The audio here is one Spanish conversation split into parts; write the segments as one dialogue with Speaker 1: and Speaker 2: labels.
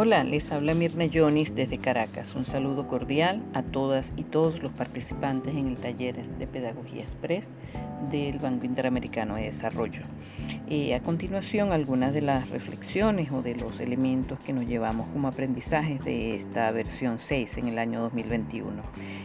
Speaker 1: Hola, les habla Mirna Jonis desde Caracas. Un saludo cordial a todas y todos los participantes en el taller de Pedagogía Express del Banco Interamericano de Desarrollo. Eh, a continuación, algunas de las reflexiones o de los elementos que nos llevamos como aprendizajes de esta versión 6 en el año 2021.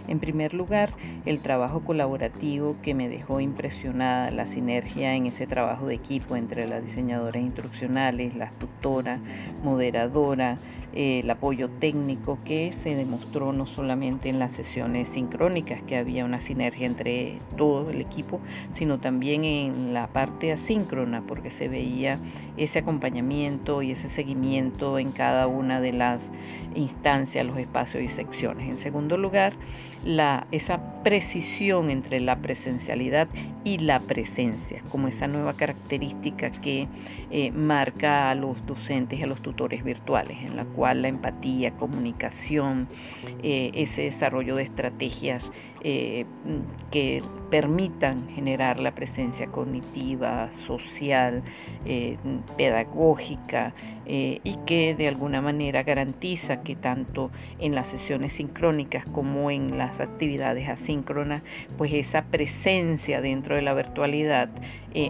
Speaker 1: En primer lugar, el trabajo colaborativo que me dejó impresionada, la sinergia en ese trabajo de equipo entre las diseñadoras instruccionales, las tutoras, moderadora, el apoyo técnico que se demostró no solamente en las sesiones sincrónicas, que había una sinergia entre todo el equipo, sino también en la parte asíncrona, porque se veía ese acompañamiento y ese seguimiento en cada una de las instancias, los espacios y secciones. En segundo lugar, la, esa precisión entre la presencialidad y la presencia, como esa nueva característica que eh, marca a los docentes y a los tutores virtuales, en la la empatía, comunicación, eh, ese desarrollo de estrategias eh, que permitan generar la presencia cognitiva, social, eh, pedagógica y que de alguna manera garantiza que tanto en las sesiones sincrónicas como en las actividades asíncronas, pues esa presencia dentro de la virtualidad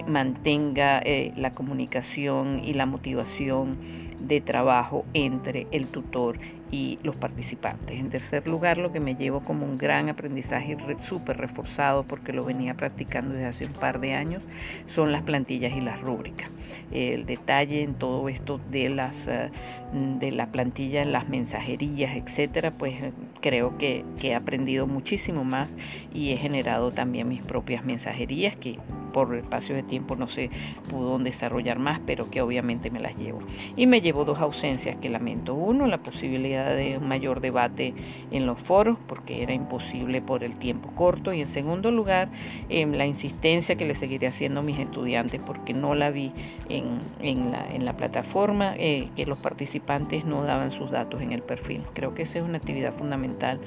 Speaker 1: mantenga la comunicación y la motivación de trabajo entre el tutor y los participantes. En tercer lugar, lo que me llevo como un gran aprendizaje súper reforzado porque lo venía practicando desde hace un par de años, son las plantillas y las rúbricas. El detalle en todo esto de las eh, de la plantilla en las mensajerías, etcétera, pues creo que, que he aprendido muchísimo más y he generado también mis propias mensajerías que por espacio de tiempo no se pudo desarrollar más, pero que obviamente me las llevo. Y me llevo dos ausencias que lamento. Uno, la posibilidad de un mayor debate en los foros, porque era imposible por el tiempo corto. Y en segundo lugar, la insistencia que le seguiré haciendo a mis estudiantes, porque no la vi en, en, la, en la, plataforma, eh, que los participantes no daban sus datos en el perfil. Creo que esa es una actividad fundamental,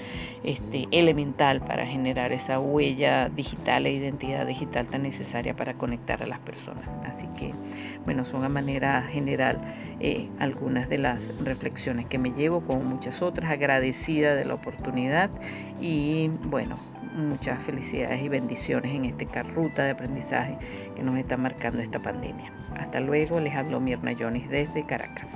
Speaker 1: este, elemental para generar esa huella digital e identidad digital tan necesaria para conectar a las personas. Así que, bueno, son a manera general eh, algunas de las reflexiones que me llevo, como muchas otras, agradecida de la oportunidad y, bueno, muchas felicidades y bendiciones en este ruta de aprendizaje que nos está marcando esta pandemia. Hasta luego, les hablo Mirna Jones desde Caracas.